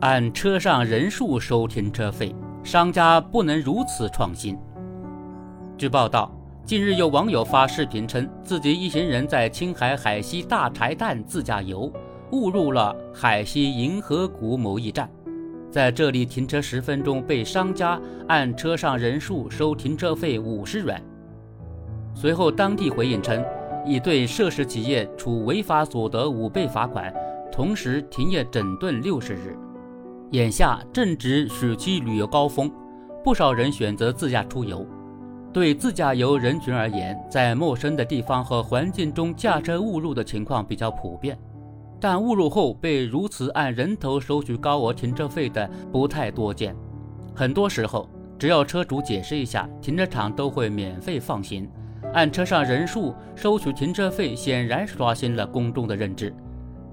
按车上人数收停车费，商家不能如此创新。据报道，近日有网友发视频称，自己一行人在青海海西大柴旦自驾游，误入了海西银河谷某驿站，在这里停车十分钟，被商家按车上人数收停车费五十元。随后，当地回应称，已对涉事企业处违法所得五倍罚款，同时停业整顿六十日。眼下正值暑期旅游高峰，不少人选择自驾出游。对自驾游人群而言，在陌生的地方和环境中驾车误入的情况比较普遍，但误入后被如此按人头收取高额停车费的不太多见。很多时候，只要车主解释一下，停车场都会免费放行。按车上人数收取停车费，显然刷新了公众的认知。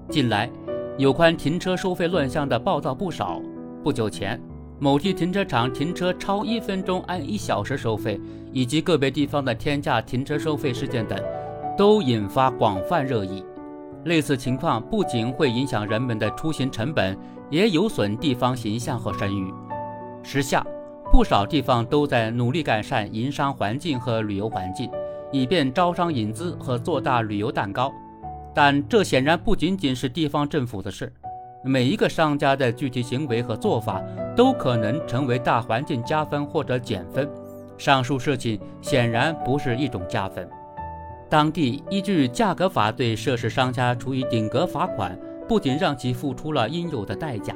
近来，有关停车收费乱象的报道不少。不久前，某地停车场停车超一分钟按一小时收费，以及个别地方的天价停车收费事件等，都引发广泛热议。类似情况不仅会影响人们的出行成本，也有损地方形象和声誉。时下，不少地方都在努力改善营商环境和旅游环境，以便招商引资和做大旅游蛋糕。但这显然不仅仅是地方政府的事，每一个商家的具体行为和做法都可能成为大环境加分或者减分。上述事情显然不是一种加分。当地依据价格法对涉事商家处以顶格罚款，不仅让其付出了应有的代价，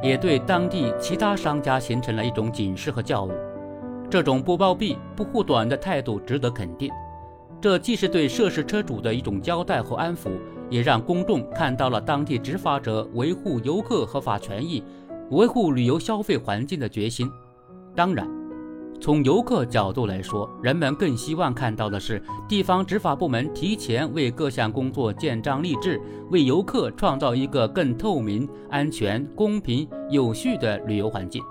也对当地其他商家形成了一种警示和教育。这种不包庇、不护短的态度值得肯定。这既是对涉事车主的一种交代和安抚，也让公众看到了当地执法者维护游客合法权益、维护旅游消费环境的决心。当然，从游客角度来说，人们更希望看到的是地方执法部门提前为各项工作建章立制，为游客创造一个更透明、安全、公平、有序的旅游环境。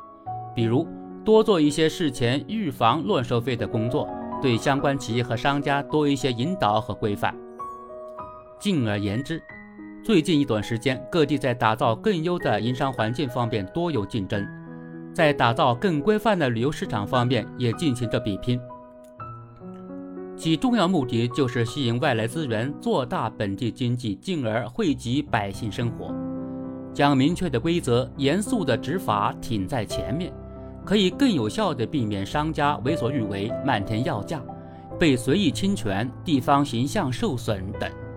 比如，多做一些事前预防乱收费的工作。对相关企业和商家多一些引导和规范。进而言之，最近一段时间，各地在打造更优的营商环境方面多有竞争，在打造更规范的旅游市场方面也进行着比拼。其重要目的就是吸引外来资源，做大本地经济，进而惠及百姓生活。将明确的规则、严肃的执法挺在前面。可以更有效地避免商家为所欲为、漫天要价、被随意侵权、地方形象受损等。